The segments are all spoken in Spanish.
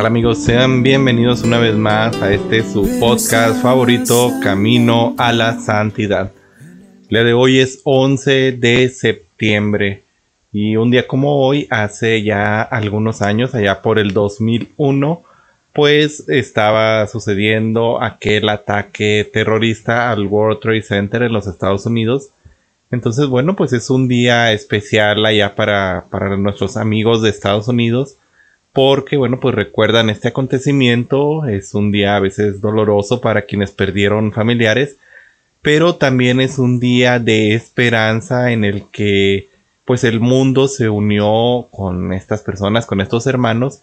tal amigos? Sean bienvenidos una vez más a este su podcast favorito, Camino a la Santidad. Día de hoy es 11 de septiembre y un día como hoy, hace ya algunos años, allá por el 2001, pues estaba sucediendo aquel ataque terrorista al World Trade Center en los Estados Unidos. Entonces, bueno, pues es un día especial allá para, para nuestros amigos de Estados Unidos porque bueno, pues recuerdan este acontecimiento, es un día a veces doloroso para quienes perdieron familiares, pero también es un día de esperanza en el que pues el mundo se unió con estas personas, con estos hermanos,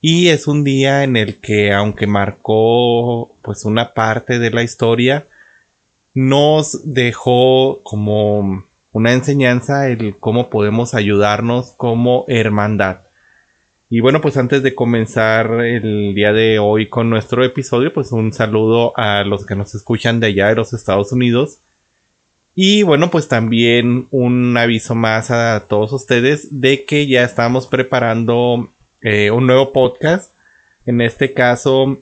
y es un día en el que aunque marcó pues una parte de la historia, nos dejó como una enseñanza el cómo podemos ayudarnos como hermandad. Y bueno, pues antes de comenzar el día de hoy con nuestro episodio, pues un saludo a los que nos escuchan de allá de los Estados Unidos. Y bueno, pues también un aviso más a todos ustedes de que ya estamos preparando eh, un nuevo podcast. En este caso,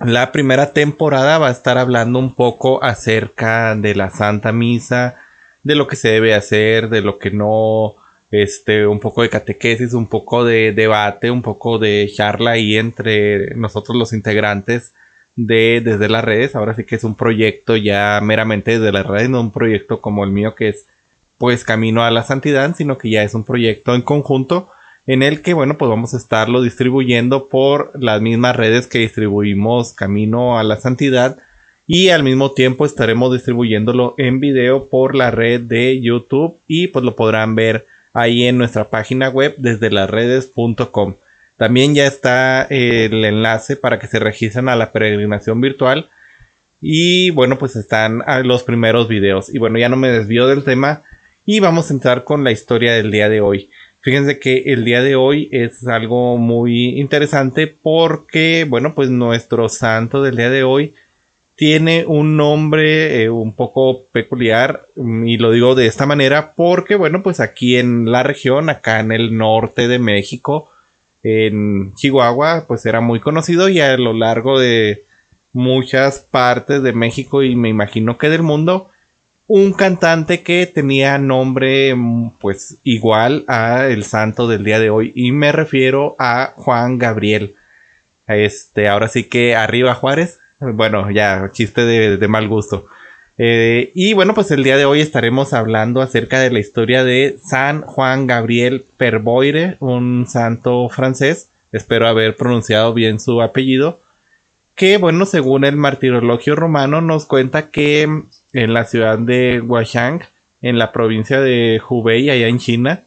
la primera temporada va a estar hablando un poco acerca de la Santa Misa, de lo que se debe hacer, de lo que no, este, un poco de catequesis, un poco de debate, un poco de charla ahí entre nosotros los integrantes de desde las redes. Ahora sí que es un proyecto ya meramente desde las redes, no un proyecto como el mío que es pues camino a la santidad, sino que ya es un proyecto en conjunto en el que bueno pues vamos a estarlo distribuyendo por las mismas redes que distribuimos camino a la santidad y al mismo tiempo estaremos distribuyéndolo en video por la red de YouTube y pues lo podrán ver ahí en nuestra página web desde las redes.com. También ya está el enlace para que se registren a la peregrinación virtual. Y bueno, pues están los primeros videos. Y bueno, ya no me desvío del tema. Y vamos a entrar con la historia del día de hoy. Fíjense que el día de hoy es algo muy interesante porque, bueno, pues nuestro santo del día de hoy tiene un nombre eh, un poco peculiar mm, y lo digo de esta manera porque bueno pues aquí en la región acá en el norte de México en Chihuahua pues era muy conocido y a lo largo de muchas partes de México y me imagino que del mundo un cantante que tenía nombre mm, pues igual a el santo del día de hoy. Y me refiero a Juan Gabriel. Este ahora sí que arriba Juárez bueno, ya, chiste de, mal gusto. Eh, y bueno, pues el día de hoy estaremos hablando acerca de la historia de San Juan Gabriel Perboire, un santo francés. Espero haber pronunciado bien su apellido. Que bueno, según el martirologio romano, nos cuenta que en la ciudad de Huashang, en la provincia de Hubei, allá en China,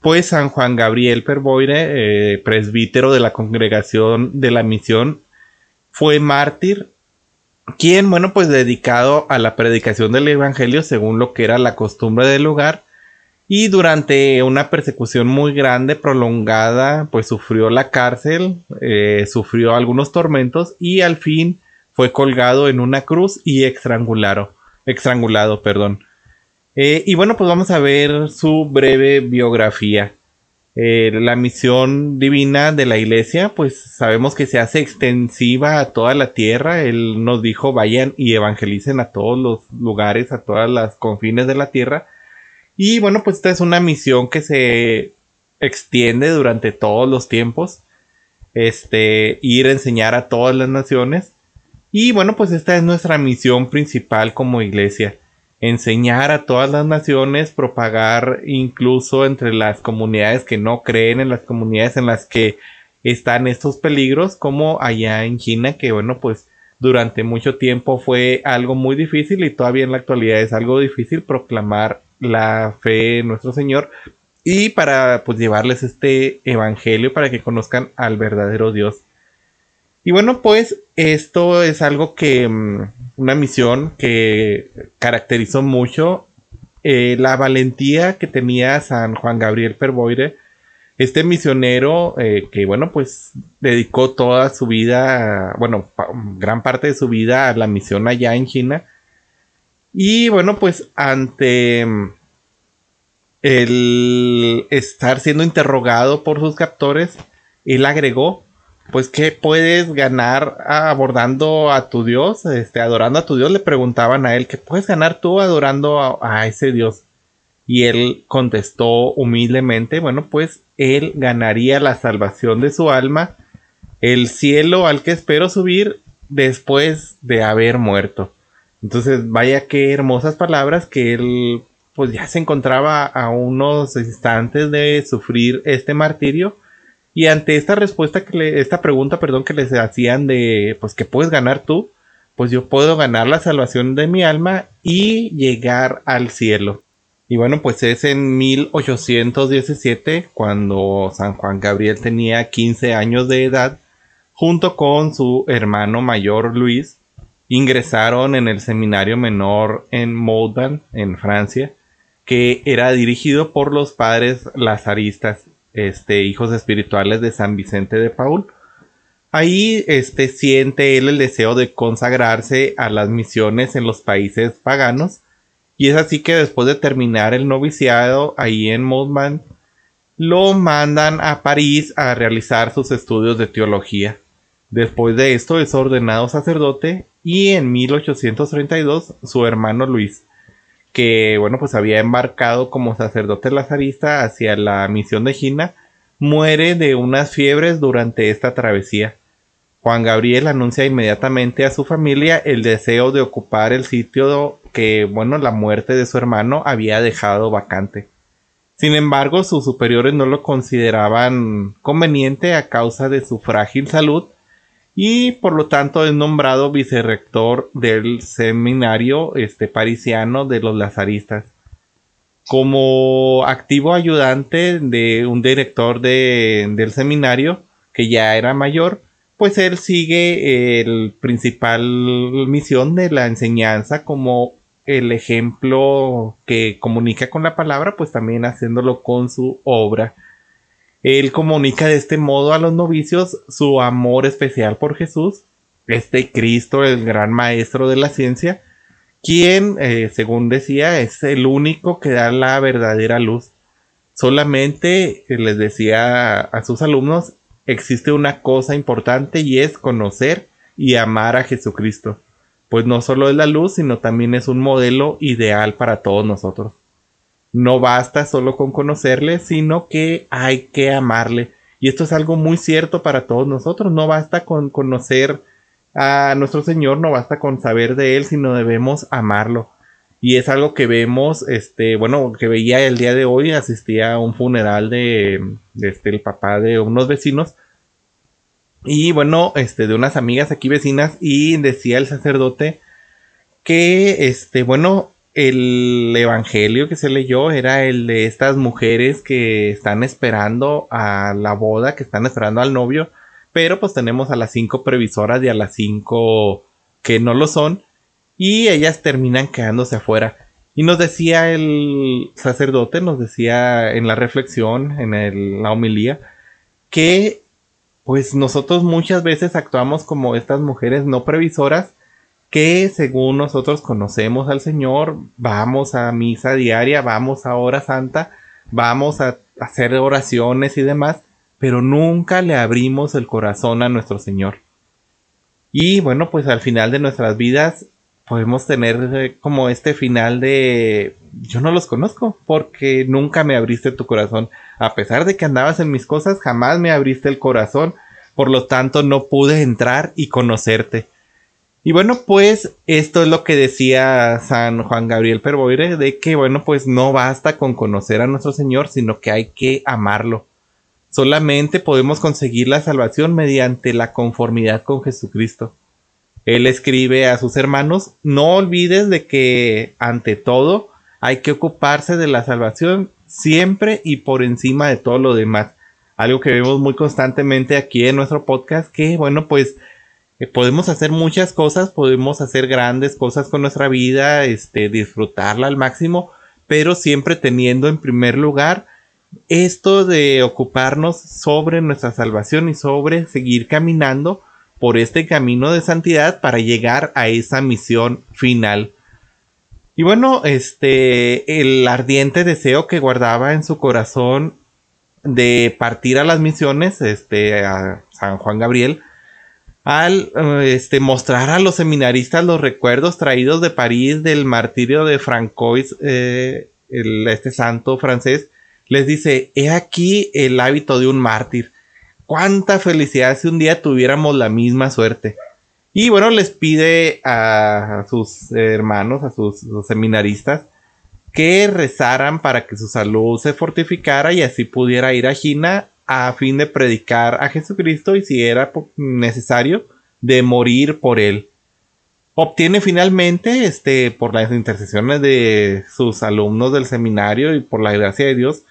pues San Juan Gabriel Perboire, eh, presbítero de la congregación de la misión, fue mártir quien, bueno, pues dedicado a la predicación del Evangelio según lo que era la costumbre del lugar. Y durante una persecución muy grande, prolongada, pues sufrió la cárcel, eh, sufrió algunos tormentos y al fin fue colgado en una cruz y estrangulado, estrangulado, perdón. Eh, y bueno, pues vamos a ver su breve biografía. Eh, la misión divina de la iglesia, pues sabemos que se hace extensiva a toda la tierra. Él nos dijo, vayan y evangelicen a todos los lugares, a todas las confines de la tierra. Y bueno, pues esta es una misión que se extiende durante todos los tiempos. Este, ir a enseñar a todas las naciones. Y bueno, pues esta es nuestra misión principal como iglesia enseñar a todas las naciones, propagar incluso entre las comunidades que no creen, en las comunidades en las que están estos peligros, como allá en China, que bueno, pues durante mucho tiempo fue algo muy difícil y todavía en la actualidad es algo difícil proclamar la fe en nuestro Señor y para pues llevarles este evangelio para que conozcan al verdadero Dios. Y bueno, pues esto es algo que, mm, una misión que caracterizó mucho eh, la valentía que tenía San Juan Gabriel Perboire, este misionero eh, que, bueno, pues dedicó toda su vida, bueno, gran parte de su vida a la misión allá en China. Y bueno, pues ante mm, el estar siendo interrogado por sus captores, él agregó, pues, ¿qué puedes ganar abordando a tu Dios? Este, adorando a tu Dios, le preguntaban a él, ¿qué puedes ganar tú adorando a ese Dios? Y él contestó humildemente, bueno, pues él ganaría la salvación de su alma, el cielo al que espero subir después de haber muerto. Entonces, vaya qué hermosas palabras que él pues ya se encontraba a unos instantes de sufrir este martirio. Y ante esta respuesta que le, esta pregunta, perdón, que les hacían de, pues, ¿qué puedes ganar tú? Pues yo puedo ganar la salvación de mi alma y llegar al cielo. Y bueno, pues es en 1817 cuando San Juan Gabriel tenía 15 años de edad, junto con su hermano mayor Luis, ingresaron en el seminario menor en Moudon, en Francia, que era dirigido por los padres lazaristas, este, hijos espirituales de San Vicente de Paul. Ahí este, siente él el deseo de consagrarse a las misiones en los países paganos y es así que después de terminar el noviciado ahí en Moldman, lo mandan a París a realizar sus estudios de teología. Después de esto es ordenado sacerdote y en 1832 su hermano Luis, que bueno pues había embarcado como sacerdote lazarista hacia la misión de China, muere de unas fiebres durante esta travesía. Juan Gabriel anuncia inmediatamente a su familia el deseo de ocupar el sitio que, bueno, la muerte de su hermano había dejado vacante. Sin embargo, sus superiores no lo consideraban conveniente a causa de su frágil salud y por lo tanto es nombrado vicerrector del seminario este, parisiano de los lazaristas. Como activo ayudante de un director del seminario, que ya era mayor, pues él sigue el principal misión de la enseñanza como el ejemplo que comunica con la palabra, pues también haciéndolo con su obra. Él comunica de este modo a los novicios su amor especial por Jesús, este Cristo, el gran maestro de la ciencia, quien, eh, según decía, es el único que da la verdadera luz. Solamente les decía a sus alumnos, existe una cosa importante y es conocer y amar a Jesucristo, pues no solo es la luz, sino también es un modelo ideal para todos nosotros. No basta solo con conocerle, sino que hay que amarle. Y esto es algo muy cierto para todos nosotros. No basta con conocer a nuestro Señor, no basta con saber de Él, sino debemos amarlo. Y es algo que vemos, este, bueno, que veía el día de hoy, asistía a un funeral de, este, el papá de unos vecinos. Y bueno, este, de unas amigas aquí vecinas. Y decía el sacerdote que, este, bueno, el evangelio que se leyó era el de estas mujeres que están esperando a la boda, que están esperando al novio. Pero pues tenemos a las cinco previsoras y a las cinco que no lo son y ellas terminan quedándose afuera. Y nos decía el sacerdote, nos decía en la reflexión, en la homilía, que pues nosotros muchas veces actuamos como estas mujeres no previsoras que según nosotros conocemos al Señor, vamos a misa diaria, vamos a hora santa, vamos a hacer oraciones y demás, pero nunca le abrimos el corazón a nuestro Señor. Y bueno, pues al final de nuestras vidas podemos tener eh, como este final de yo no los conozco porque nunca me abriste tu corazón. A pesar de que andabas en mis cosas, jamás me abriste el corazón. Por lo tanto, no pude entrar y conocerte. Y bueno, pues esto es lo que decía San Juan Gabriel Perboire, de que bueno, pues no basta con conocer a nuestro Señor, sino que hay que amarlo. Solamente podemos conseguir la salvación mediante la conformidad con Jesucristo. Él escribe a sus hermanos, no olvides de que ante todo hay que ocuparse de la salvación siempre y por encima de todo lo demás. Algo que vemos muy constantemente aquí en nuestro podcast, que bueno, pues Eh, podemos hacer muchas cosas, podemos hacer grandes cosas con nuestra vida, este, disfrutarla al máximo, pero siempre teniendo en primer lugar esto de ocuparnos sobre nuestra salvación y sobre seguir caminando por este camino de santidad para llegar a esa misión final. Y bueno, este, el ardiente deseo que guardaba en su corazón de partir a las misiones, este, a San Juan Gabriel, al este, mostrar a los seminaristas los recuerdos traídos de París del martirio de Francois, eh, este santo francés, les dice, he aquí el hábito de un mártir. Cuánta felicidad si un día tuviéramos la misma suerte. Y bueno, les pide a sus hermanos, a sus, seminaristas, que rezaran para que su salud se fortificara y así pudiera ir a China a fin de predicar a Jesucristo y si era necesario, de morir por él. Obtiene finalmente, este, por las intercesiones de sus alumnos del seminario y por la gracia de Dios,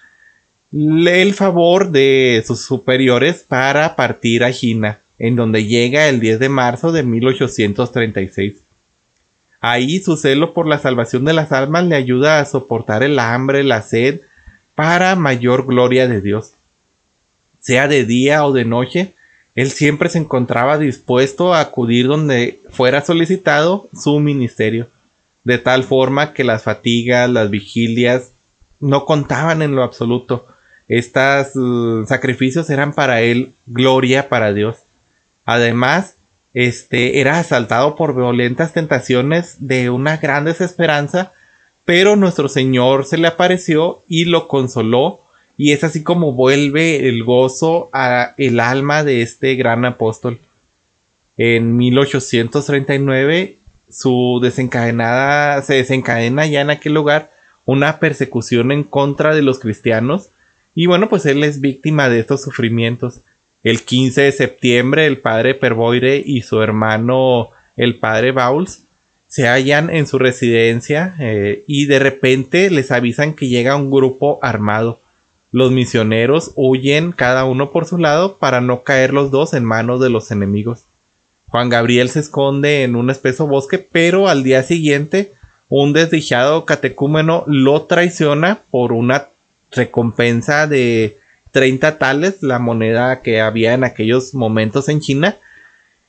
el favor de sus superiores para partir a China en donde llega el 10 de marzo de 1836. Ahí su celo por la salvación de las almas le ayuda a soportar el hambre, la sed, para mayor gloria de Dios. Sea de día o de noche, él siempre se encontraba dispuesto a acudir donde fuera solicitado su ministerio, de tal forma que las fatigas, las vigilias, no contaban en lo absoluto. Estos uh, sacrificios eran para él gloria para Dios. Además, este era asaltado por violentas tentaciones de una gran desesperanza, pero nuestro Señor se le apareció y lo consoló, y es así como vuelve el gozo a el alma de este gran apóstol. En 1839 su desencadenada se desencadena ya en aquel lugar una persecución en contra de los cristianos y bueno pues él es víctima de estos sufrimientos el 15 de septiembre, el padre Perboire y su hermano, el padre Bauls, se hallan en su residencia eh, y de repente les avisan que llega un grupo armado. Los misioneros huyen cada uno por su lado para no caer los dos en manos de los enemigos. Juan Gabriel se esconde en un espeso bosque, pero al día siguiente un desdichado catecúmeno lo traiciona por una recompensa de 30 tales, la moneda que había en aquellos momentos en China.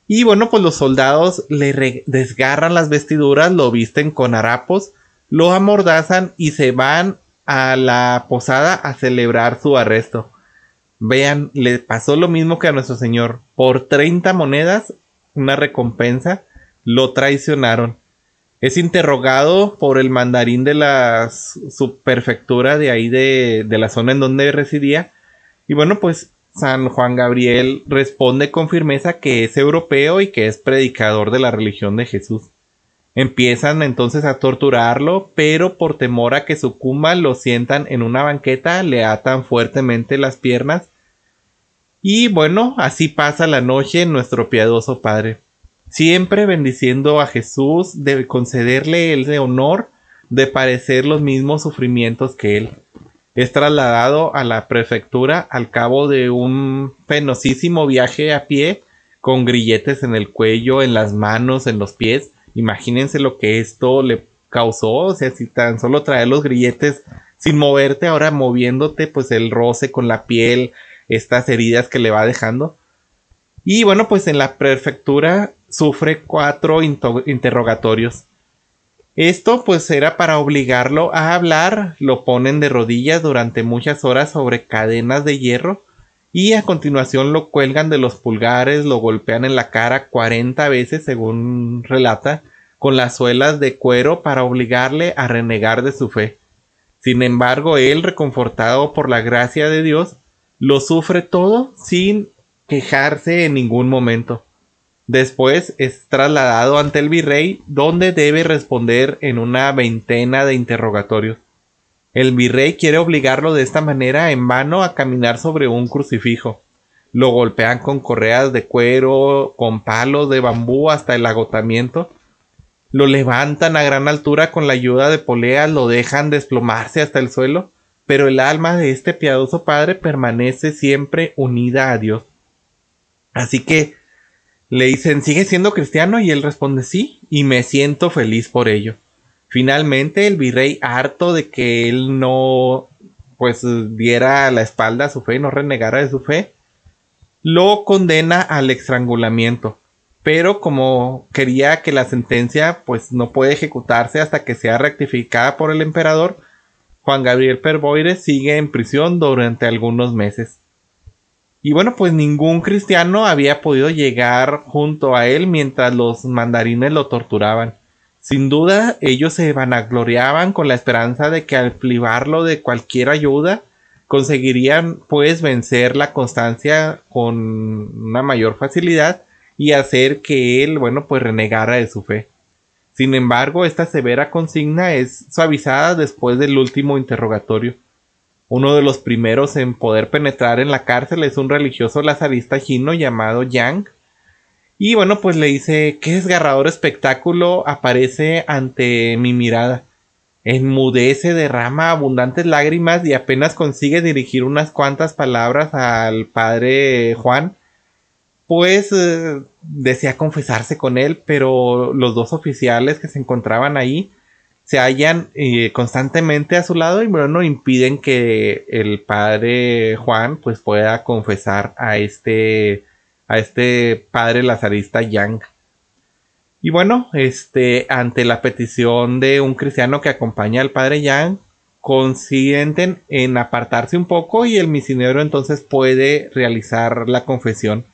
Y bueno, pues los soldados le desgarran las vestiduras, lo visten con harapos, lo amordazan y se van a la posada a celebrar su arresto. Vean, le pasó lo mismo que a nuestro señor. Por 30 monedas, una recompensa, lo traicionaron. Es interrogado por el mandarín de la subprefectura de ahí de, de la zona en donde residía y bueno, pues San Juan Gabriel responde con firmeza que es europeo y que es predicador de la religión de Jesús. Empiezan entonces a torturarlo, pero por temor a que sucumba lo sientan en una banqueta, le atan fuertemente las piernas. Y bueno, así pasa la noche nuestro piadoso Padre, siempre bendiciendo a Jesús de concederle el honor de padecer los mismos sufrimientos que él es trasladado a la prefectura al cabo de un penosísimo viaje a pie con grilletes en el cuello, en las manos, en los pies. Imagínense lo que esto le causó, o sea, si tan solo traer los grilletes sin moverte, ahora moviéndote, pues el roce con la piel, estas heridas que le va dejando. Y bueno, pues en la prefectura sufre cuatro interrogatorios. Esto pues era para obligarlo a hablar, lo ponen de rodillas durante muchas horas sobre cadenas de hierro y a continuación lo cuelgan de los pulgares, lo golpean en la cara 40 veces según relata, con las suelas de cuero para obligarle a renegar de su fe. Sin embargo, él, reconfortado por la gracia de Dios, lo sufre todo sin quejarse en ningún momento. Después es trasladado ante el virrey, donde debe responder en una veintena de interrogatorios. El virrey quiere obligarlo de esta manera en vano a caminar sobre un crucifijo. Lo golpean con correas de cuero, con palos de bambú hasta el agotamiento. Lo levantan a gran altura con la ayuda de poleas, lo dejan desplomarse hasta el suelo, pero el alma de este piadoso padre permanece siempre unida a Dios. Así que Le dicen, ¿sigue siendo cristiano? Y él responde, sí, y me siento feliz por ello. Finalmente, el virrey, harto de que él no, pues, diera la espalda a su fe y no renegara de su fe, lo condena al estrangulamiento. Pero como quería que la sentencia, pues, no puede ejecutarse hasta que sea rectificada por el emperador, Juan Gabriel Perboire sigue en prisión durante algunos meses. Y bueno, pues ningún cristiano había podido llegar junto a él mientras los mandarines lo torturaban. Sin duda, ellos se vanagloriaban con la esperanza de que al privarlo de cualquier ayuda, conseguirían pues vencer la constancia con una mayor facilidad y hacer que él, bueno, pues renegara de su fe. Sin embargo, esta severa consigna es suavizada después del último interrogatorio. Uno de los primeros en poder penetrar en la cárcel es un religioso lazarista chino llamado Yang. Y bueno, pues le dice, qué desgarrador espectáculo aparece ante mi mirada. Enmudece, derrama abundantes lágrimas y apenas consigue dirigir unas cuantas palabras al padre Juan, pues eh, desea confesarse con él, pero los dos oficiales que se encontraban ahí se hallan eh, constantemente a su lado y bueno, impiden que el padre Juan pues pueda confesar a este a este padre lazarista Yang. Y bueno, este ante la petición de un cristiano que acompaña al padre Yang, consienten en apartarse un poco y el misionero entonces puede realizar la confesión.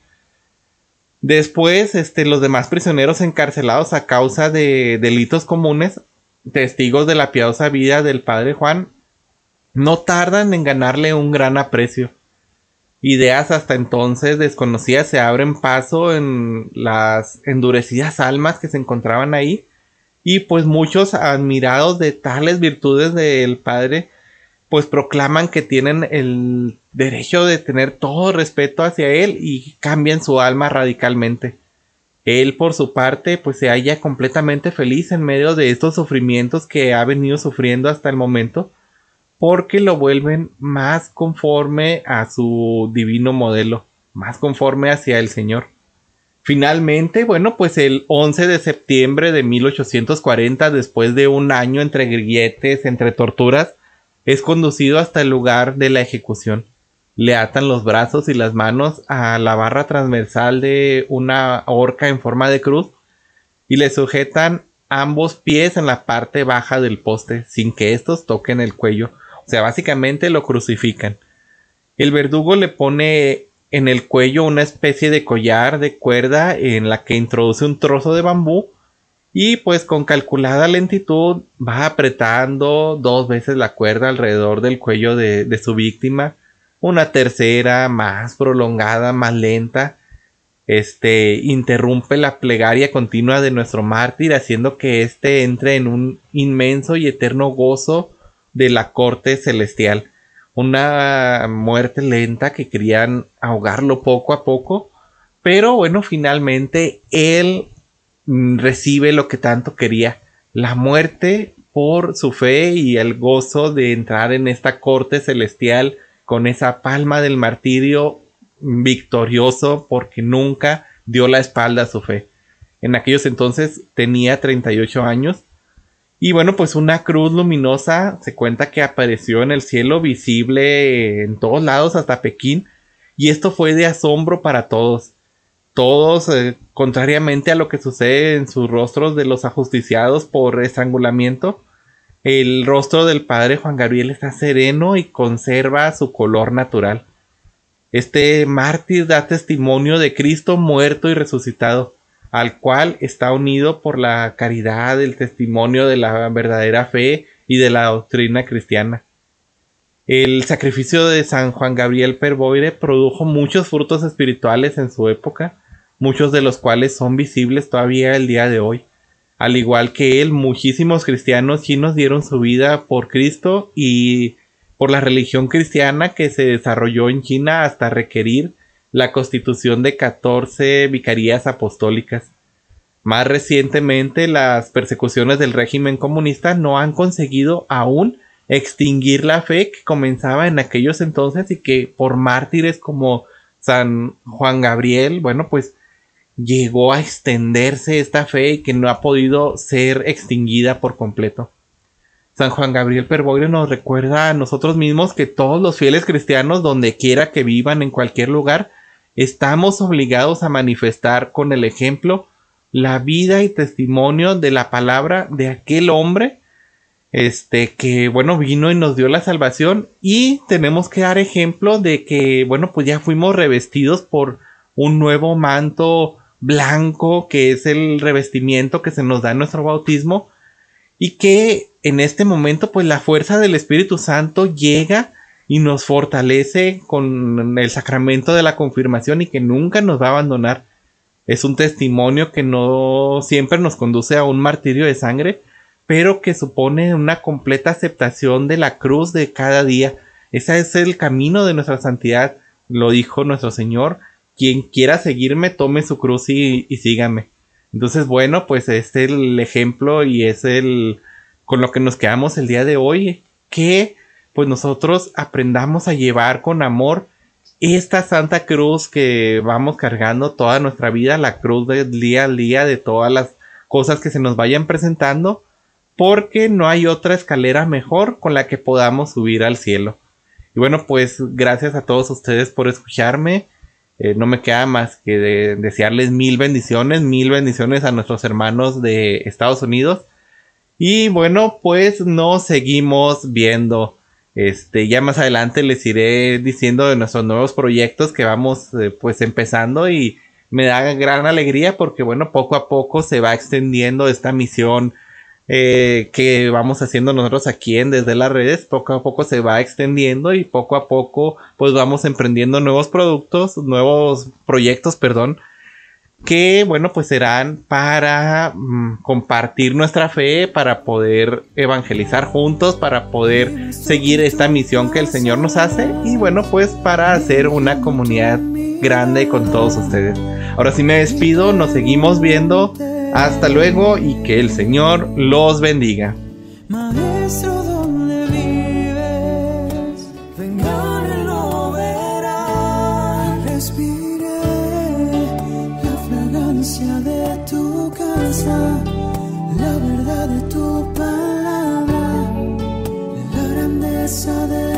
Después, este, los demás prisioneros encarcelados a causa de delitos comunes testigos de la piadosa vida del padre Juan, no tardan en ganarle un gran aprecio. Ideas hasta entonces desconocidas se abren paso en las endurecidas almas que se encontraban ahí y pues muchos admirados de tales virtudes del padre pues proclaman que tienen el derecho de tener todo respeto hacia él y cambian su alma radicalmente. Él, por su parte, pues se halla completamente feliz en medio de estos sufrimientos que ha venido sufriendo hasta el momento, porque lo vuelven más conforme a su divino modelo, más conforme hacia el Señor. Finalmente, bueno, pues el 11 de septiembre de 1840, después de un año entre grilletes, entre torturas, es conducido hasta el lugar de la ejecución le atan los brazos y las manos a la barra transversal de una horca en forma de cruz y le sujetan ambos pies en la parte baja del poste sin que estos toquen el cuello. Sea, básicamente lo crucifican. El verdugo le pone en el cuello una especie de collar de cuerda en la que introduce un trozo de bambú y pues con calculada lentitud va apretando dos veces la cuerda alrededor del cuello de, de su víctima una tercera más prolongada, más lenta, este interrumpe la plegaria continua de nuestro mártir, haciendo que éste entre en un inmenso y eterno gozo de la corte celestial. Una muerte lenta que querían ahogarlo poco a poco, pero bueno, finalmente él mm, recibe lo que tanto quería, la muerte por su fe y el gozo de entrar en esta corte celestial con esa palma del martirio victorioso porque nunca dio la espalda a su fe. En aquellos entonces tenía 38 años. Y bueno, pues una cruz luminosa se cuenta que apareció en el cielo visible en todos lados hasta Pekín. Y esto fue de asombro para todos. Todos, eh, contrariamente a lo que sucede en sus rostros de los ajusticiados por estrangulamiento, el rostro del padre Juan Gabriel está sereno y conserva su color natural. Este mártir da testimonio de Cristo muerto y resucitado, al cual está unido por la caridad, el testimonio de la verdadera fe y de la doctrina cristiana. El sacrificio de San Juan Gabriel Perboire produjo muchos frutos espirituales en su época, muchos de los cuales son visibles todavía el día de hoy. Al igual que él, muchísimos cristianos chinos dieron su vida por Cristo y por la religión cristiana que se desarrolló en China hasta requerir la constitución de 14 vicarías apostólicas. Más recientemente, las persecuciones del régimen comunista no han conseguido aún extinguir la fe que comenzaba en aquellos entonces y que por mártires como San Juan Gabriel, bueno, pues llegó a extenderse esta fe y que no ha podido ser extinguida por completo. San Juan Gabriel Perboire nos recuerda a nosotros mismos que todos los fieles cristianos, donde quiera que vivan en cualquier lugar, estamos obligados a manifestar con el ejemplo la vida y testimonio de la palabra de aquel hombre este que bueno vino y nos dio la salvación. Y tenemos que dar ejemplo de que bueno pues ya fuimos revestidos por un nuevo manto blanco que es el revestimiento que se nos da en nuestro bautismo y que en este momento pues la fuerza del Espíritu Santo llega y nos fortalece con el sacramento de la confirmación y que nunca nos va a abandonar. Es un testimonio que no siempre nos conduce a un martirio de sangre, pero que supone una completa aceptación de la cruz de cada día. Ese es el camino de nuestra santidad, lo dijo nuestro Señor. Quien quiera seguirme, tome su cruz y, sígame. Entonces, bueno, pues es el ejemplo y es el con lo que nos quedamos el día de hoy, que pues nosotros aprendamos a llevar con amor esta Santa Cruz que vamos cargando toda nuestra vida, la cruz del día al día de todas las cosas que se nos vayan presentando, porque no hay otra escalera mejor con la que podamos subir al cielo. Y bueno, pues gracias a todos ustedes por escucharme. Eh, no me queda más que desearles mil bendiciones, mil bendiciones a nuestros hermanos de Estados Unidos. Y bueno, pues nos seguimos viendo. Este, ya más adelante les iré diciendo de nuestros nuevos proyectos que vamos eh, pues empezando y me da gran alegría porque bueno, poco a poco se va extendiendo esta misión eh, que vamos haciendo nosotros aquí en desde las redes, poco a poco se va extendiendo y poco a poco pues vamos emprendiendo nuevos productos, nuevos proyectos, perdón, que bueno pues serán para mm, compartir nuestra fe, para poder evangelizar juntos, para poder seguir esta misión que el Señor nos hace y bueno pues para hacer una comunidad grande con todos ustedes. Ahora sí me despido, nos seguimos viendo, hasta luego y que el Señor los bendiga. Verdad de